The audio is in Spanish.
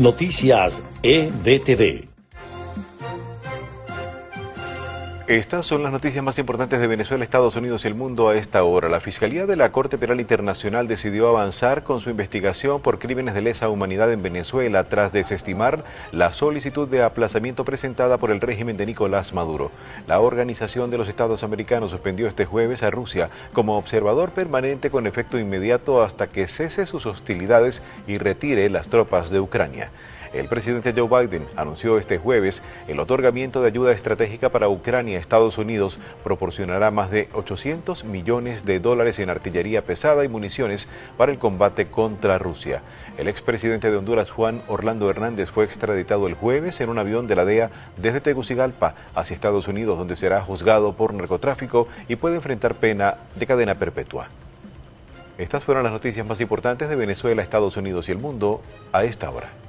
Noticias EDTV. Estas son las noticias más importantes de Venezuela, Estados Unidos y el mundo a esta hora. La Fiscalía de la Corte Penal Internacional decidió avanzar con su investigación por crímenes de lesa humanidad en Venezuela tras desestimar la solicitud de aplazamiento presentada por el régimen de Nicolás Maduro. La Organización de los Estados Americanos suspendió este jueves a Rusia como observador permanente con efecto inmediato hasta que cese sus hostilidades y retire las tropas de Ucrania. El presidente Joe Biden anunció este jueves el otorgamiento de ayuda estratégica para Ucrania. Estados Unidos proporcionará más de 800 millones de dólares en artillería pesada y municiones para el combate contra Rusia. El expresidente de Honduras, Juan Orlando Hernández, fue extraditado el jueves en un avión de la DEA desde Tegucigalpa hacia Estados Unidos, donde será juzgado por narcotráfico y puede enfrentar pena de cadena perpetua. Estas fueron las noticias más importantes de Venezuela, Estados Unidos y el mundo a esta hora.